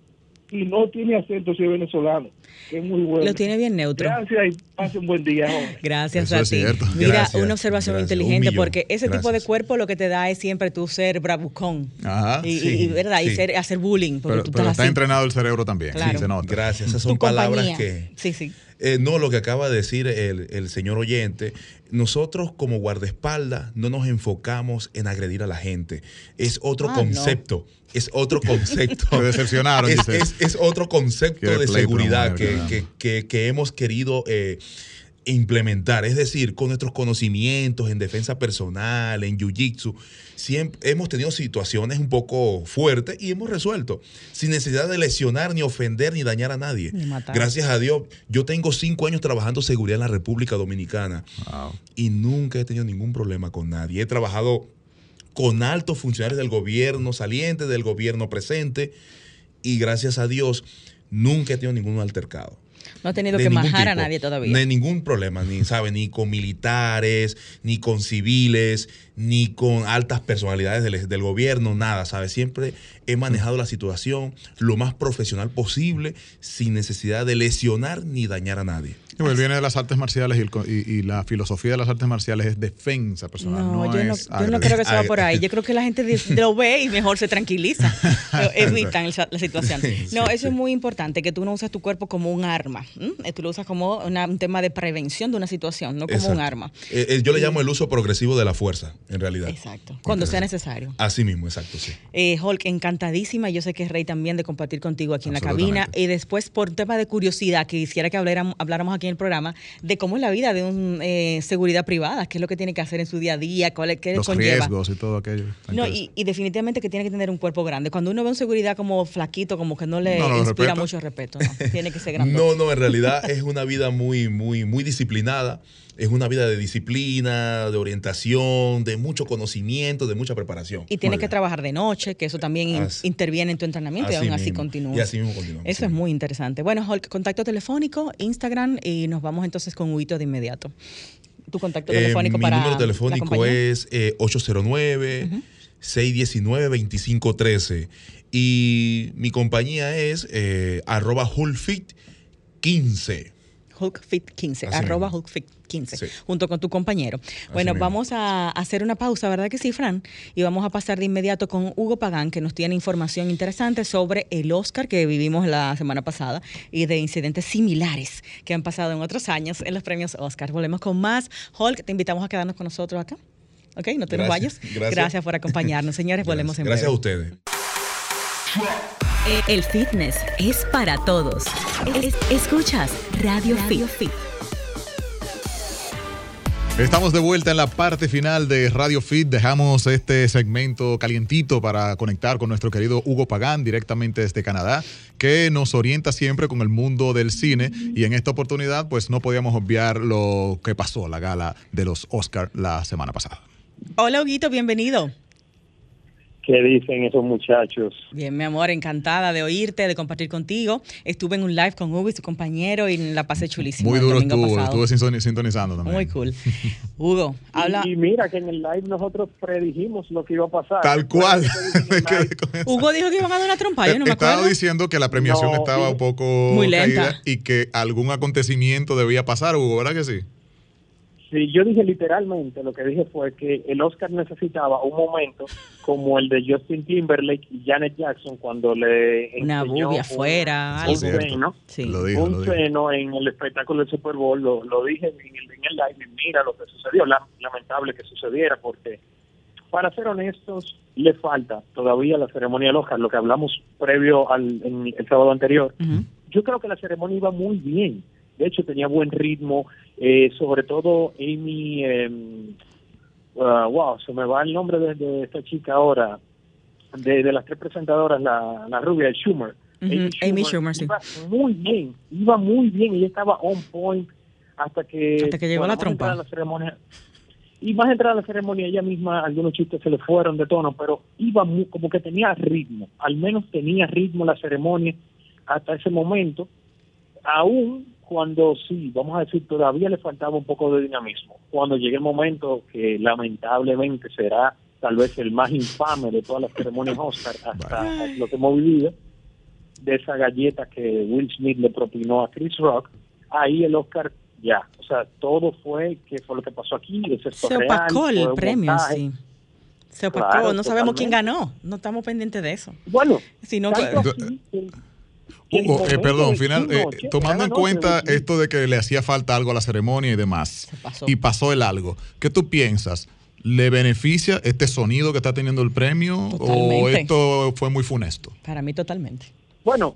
y no tiene acento si es venezolano, es muy bueno. Lo tiene bien neutro. Gracias y pase un buen día. Gracias a ti. Mira, una observación inteligente, porque ese tipo de cuerpo lo que te da es siempre tu ser bravucón. Ajá, y, ¿verdad? y ser, hacer bullying. Pero, está entrenado el cerebro también. Gracias, esas son palabras que... Sí, sí. Eh, no, lo que acaba de decir el, el, señor oyente, nosotros como guardaespaldas no nos enfocamos en agredir a la gente. Es otro ah, concepto es otro concepto. Se decepcionaron. Es, otro concepto de seguridad que, hemos querido eh, implementar. Es decir, con nuestros conocimientos en defensa personal, en jiu-jitsu, siempre hemos tenido situaciones un poco fuertes y hemos resuelto sin necesidad de lesionar, ni ofender, ni dañar a nadie. Gracias a Dios, yo tengo cinco años trabajando seguridad en la República Dominicana y nunca he tenido ningún problema con nadie. He trabajado con altos funcionarios del gobierno saliente, del gobierno presente, y gracias a Dios nunca he tenido ningún altercado. No ha tenido que majar a nadie todavía. De ningún problema, ni, ¿sabe? ni con militares, ni con civiles, ni con altas personalidades del, del gobierno, nada, ¿sabes? Siempre he manejado la situación lo más profesional posible, sin necesidad de lesionar ni dañar a nadie. Pues viene de las artes marciales y, la filosofía de las artes marciales es defensa personal. No, yo, no, yo no creo que se va por ahí. Yo creo que la gente lo ve y mejor se tranquiliza. evitan la situación. No, eso es muy importante, que tú no usas tu cuerpo como un arma. Tú lo usas como un tema de prevención de una situación, no como un arma. Eh, eh, yo le llamo el uso progresivo de la fuerza, en realidad. Exacto. Cuando sea necesario. Así mismo, exacto, sí. Eh, Hulk, encantadísima. Yo sé que es Rey también de compartir contigo aquí en la cabina. Y después, por tema de curiosidad, que quisiera que habláramos, habláramos aquí en el programa de cómo es la vida de un eh, seguridad privada, qué es lo que tiene que hacer en su día a día, cuál, qué Los riesgos y todo aquello. No, y, definitivamente que tiene que tener un cuerpo grande. Cuando uno ve un seguridad como flaquito, como que no le inspira mucho respeto, tiene que ser grande. no, no, en realidad es una vida muy, muy, muy disciplinada es una vida de disciplina, de orientación, de mucho conocimiento, de mucha preparación. Y tienes que trabajar de noche, que eso también interviene en tu entrenamiento y aún así continúa. Y así mismo continúa. Eso es muy interesante. Bueno, Hulk, contacto telefónico, Instagram y nos vamos entonces con Huito de inmediato. Tu contacto eh, telefónico para. Mi número telefónico es 809 619 2513 y mi compañía es eh, arroba Hulfit 15. HulkFit15, arroba HulkFit15, junto con tu compañero. bueno, vamos a hacer una pausa, ¿verdad que sí, Fran? Y vamos a pasar de inmediato con Hugo Pagán, que nos tiene información interesante sobre el Oscar que vivimos la semana pasada y de incidentes similares que han pasado en otros años en los premios Oscar. Volvemos con más. Hulk, te invitamos a quedarnos con nosotros acá. ¿Ok? No te nos vayas. Gracias. por acompañarnos, señores. Volvemos en Gracias a ustedes. El fitness es para todos. escuchas Radio, Fit. Estamos de vuelta en la parte final de Radio Fit. Dejamos este segmento calientito para conectar con nuestro querido Hugo Pagán directamente desde Canadá, que nos orienta siempre con el mundo del cine. Y en esta oportunidad, pues no podíamos obviar lo que pasó, la gala de los Oscars la semana pasada. Hola, Huguito, bienvenido. ¿Qué dicen esos muchachos? Bien, mi amor, encantada de oírte, de compartir contigo. Estuve en un live con Hugo y su compañero y la pasé chulísimo. Muy duro estuvo, estuve sintonizando también. Muy cool. Hugo, habla. Y, mira que en el live nosotros predijimos lo que iba a pasar. Tal cual. Hugo dijo que iban a dar una trompa, yo no me acuerdo. Estaba diciendo que la premiación estaba un poco Muy lenta. y que algún acontecimiento debía pasar, Hugo, ¿verdad que sí? Sí, yo dije literalmente, lo que dije fue que el Oscar necesitaba un momento como el de Justin Timberlake y Janet Jackson cuando le una bubia afuera, un seno, sí. un seno en el espectáculo del Super Bowl, lo, dije en el, en el live mira lo que sucedió, lamentable que sucediera porque para ser honestos, le falta todavía la ceremonia del Oscar, lo que hablamos previo al el sábado anterior. Yo creo que la ceremonia iba muy bien de hecho tenía buen ritmo, eh, sobre todo Amy, uh, wow, se me va el nombre de, esta chica ahora, de, las tres presentadoras, la, la rubia, de Schumer. Amy Schumer, sí. Iba muy bien, iba muy bien, ella estaba on point hasta que, hasta que llegó la trompa. La ceremonia, y más entrar a la ceremonia, ella misma, algunos chistes se le fueron de tono, pero iba muy, como que tenía ritmo, al menos tenía ritmo la ceremonia hasta ese momento aún cuando sí, vamos a decir, todavía le faltaba un poco de dinamismo. Cuando llegue el momento que lamentablemente será tal vez el más infame de todas las ceremonias Oscar hasta lo que hemos vivido, de esa galleta que Will Smith le propinó a Chris Rock, ahí el Oscar ya, o sea, todo fue que fue lo que pasó aquí, se opacó el premio, sí. Se opacó, no sabemos quién ganó, no estamos pendientes de eso. Bueno, sino Hugo, eh, perdón, final, eh, tomando en cuenta esto de que le hacía falta algo a la ceremonia y demás, y pasó el algo, ¿qué tú piensas? ¿Le beneficia este sonido que está teniendo el premio o esto fue muy funesto? Para mí totalmente. Bueno,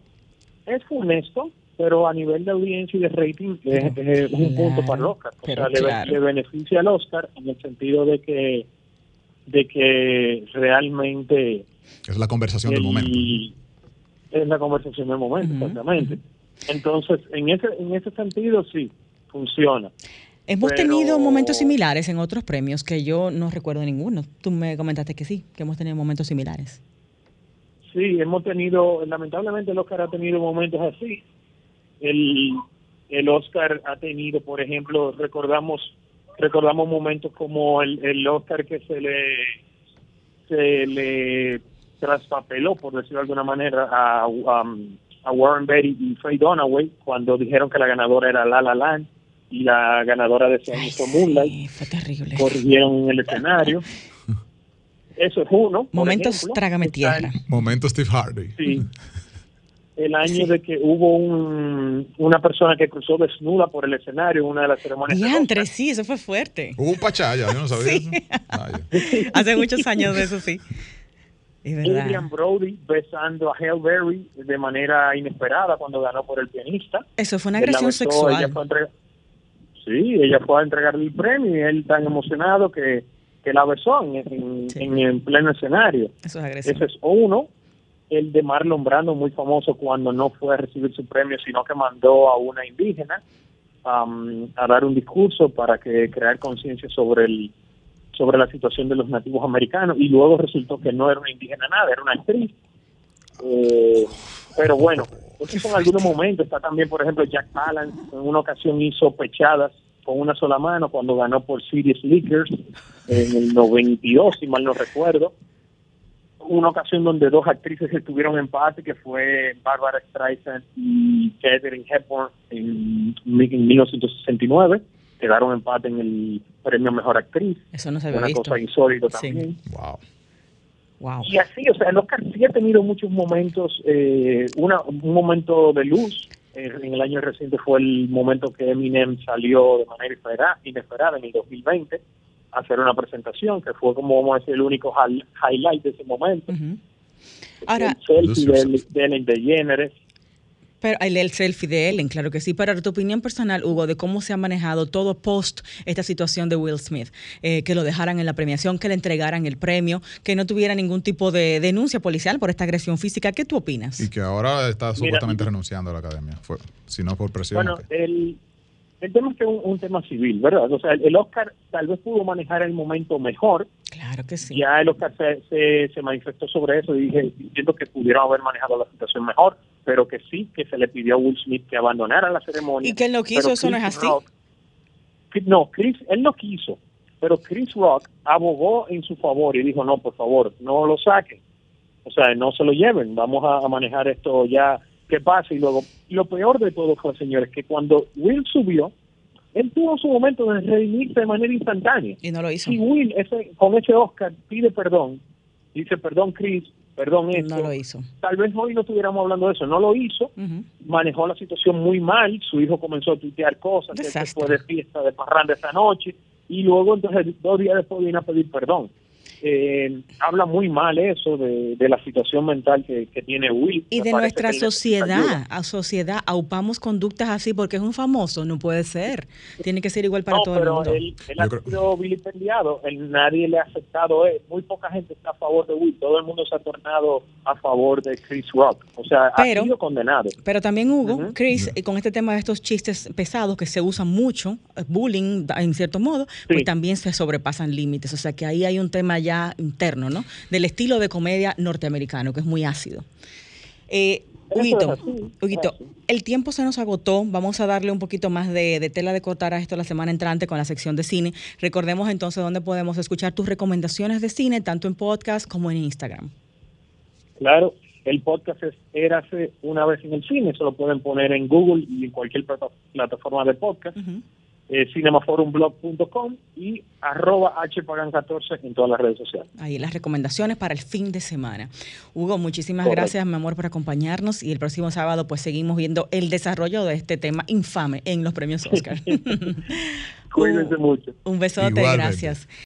es funesto, pero a nivel de audiencia y de rating es, un punto para el Oscar. O sea, le, beneficia al Oscar en el sentido de que de que realmente es la conversación del momento es la conversación del momento, exactamente. Entonces, en ese, en ese sentido, sí, funciona. Hemos tenido momentos similares en otros premios que yo no recuerdo ninguno. Tú me comentaste que sí, que hemos tenido momentos similares. Sí, hemos tenido, lamentablemente el Oscar ha tenido momentos así. El, el Oscar ha tenido, por ejemplo, recordamos recordamos momentos como el, el Oscar que se le se le traspapeló, por decirlo de alguna manera, a, a Warren Beatty y Faye Dunaway cuando dijeron que la ganadora era La La Land y la ganadora de ese año fue Moonlight. fue terrible. Corrigieron en el escenario. Eso es uno. Momentos trágame tierra. Momentos Steve Hardy. Sí. El año de que hubo un, una persona que cruzó desnuda por el escenario en una de las ceremonias. Y entre sí, eso fue fuerte. Hubo un pachaya, yo no sabía eso. Hace muchos años de eso, sí. Adrian Brody besando a Halle Berry de manera inesperada cuando ganó por el pianista. Eso fue una agresión sexual. sí, ella fue a entregarle el premio y él tan emocionado que, que la besó en, en, pleno escenario. Eso es agresión. Ese es uno. El de Marlon Brando, muy famoso cuando no fue a recibir su premio, sino que mandó a una indígena um, a dar un discurso para que crear conciencia sobre el sobre la situación de los nativos americanos y luego resultó que no era una indígena nada, era una actriz. Eh, pero bueno, esos son algunos momentos. Está también, por ejemplo, Jack Palance en una ocasión hizo pechadas con una sola mano cuando ganó por Serious Liquors en el 92, si mal no recuerdo. Una ocasión donde dos actrices estuvieron en empate, que fue Barbara Streisand y Catherine Hepburn en 1969 quedaron empate en el premio Mejor Actriz. Eso no se había Una cosa insólita también. Wow. Wow. Y así, o sea, el Oscar sí ha tenido muchos momentos, eh, una, un momento de luz. Eh, en el año reciente fue el momento que Eminem salió de manera inesperada, en el 2020 a hacer una presentación, que fue como vamos a decir el único highlight de ese momento. Ahora, el selfie de, Ellen DeGeneres, pero el selfie de Ellen, claro que sí. Pero tu opinión personal, Hugo, de cómo se ha manejado todo post esta situación de Will Smith, eh, que lo dejaran en la premiación, que le entregaran el premio, que no tuviera ningún tipo de denuncia policial por esta agresión física, ¿qué tú opinas? Y que ahora está supuestamente renunciando a la academia, fue, si no por presión. Bueno, el, el tema es que es un, tema civil, ¿verdad? O sea, el, Oscar tal vez pudo manejar el momento mejor. Claro que sí. Ya el Oscar se, se, manifestó sobre eso y dije, entiendo que pudieron haber manejado la situación mejor, pero que sí, que se le pidió a Will Smith que abandonara la ceremonia. Y que él no quiso, eso no es así. no, Chris, él no quiso, pero Chris Rock abogó en su favor y dijo, no, por favor, no lo saquen. O sea, no se lo lleven, vamos a manejar esto ya ¿Qué pasa? Y luego, lo peor de todo fue, señores, que cuando Will subió, él tuvo su momento de redimirse de manera instantánea. Y no lo hizo. Y Will, ese, con ese Oscar, pide perdón. Dice, perdón, Chris, perdón esto. No lo hizo. Tal vez hoy no estuviéramos hablando de eso. No lo hizo. Manejó la situación muy mal. Su hijo comenzó a tuitear cosas. Que fue de fiesta, de parranda esa noche. Y luego, entonces, dos días después vino a pedir perdón eh, habla muy mal eso de, la situación mental que, tiene Will. Y de nuestra sociedad, a sociedad, aupamos conductas así porque es un famoso, no puede ser. Tiene que ser igual para todo el mundo. Él, él ha sido vilipendiado, nadie le ha aceptado, eh, muy poca gente está a favor de Will, todo el mundo se ha tornado a favor de Chris Rock, o sea, ha sido condenado. Pero también Hugo, Chris, con este tema de estos chistes pesados que se usan mucho, eh, bullying en cierto modo, pues también se sobrepasan límites, o sea que ahí hay un tema ya interno, ¿no? Del estilo de comedia norteamericano, que es muy ácido. Eh, Huguito, el tiempo se nos agotó. Vamos a darle un poquito más de, tela de cortar a esto la semana entrante con la sección de cine. Recordemos entonces dónde podemos escuchar tus recomendaciones de cine, tanto en podcast como en Instagram. Claro, el podcast es Érase una vez en el cine. Se lo pueden poner en Google y en cualquier plataforma de podcast eh, cinemaforumblog.com y arroba hpagan14 en todas las redes sociales. Ahí las recomendaciones para el fin de semana. Hugo, muchísimas gracias, mi amor, por acompañarnos y el próximo sábado pues seguimos viendo el desarrollo de este tema infame en los premios Oscar. Cuídense mucho. Un besote, gracias.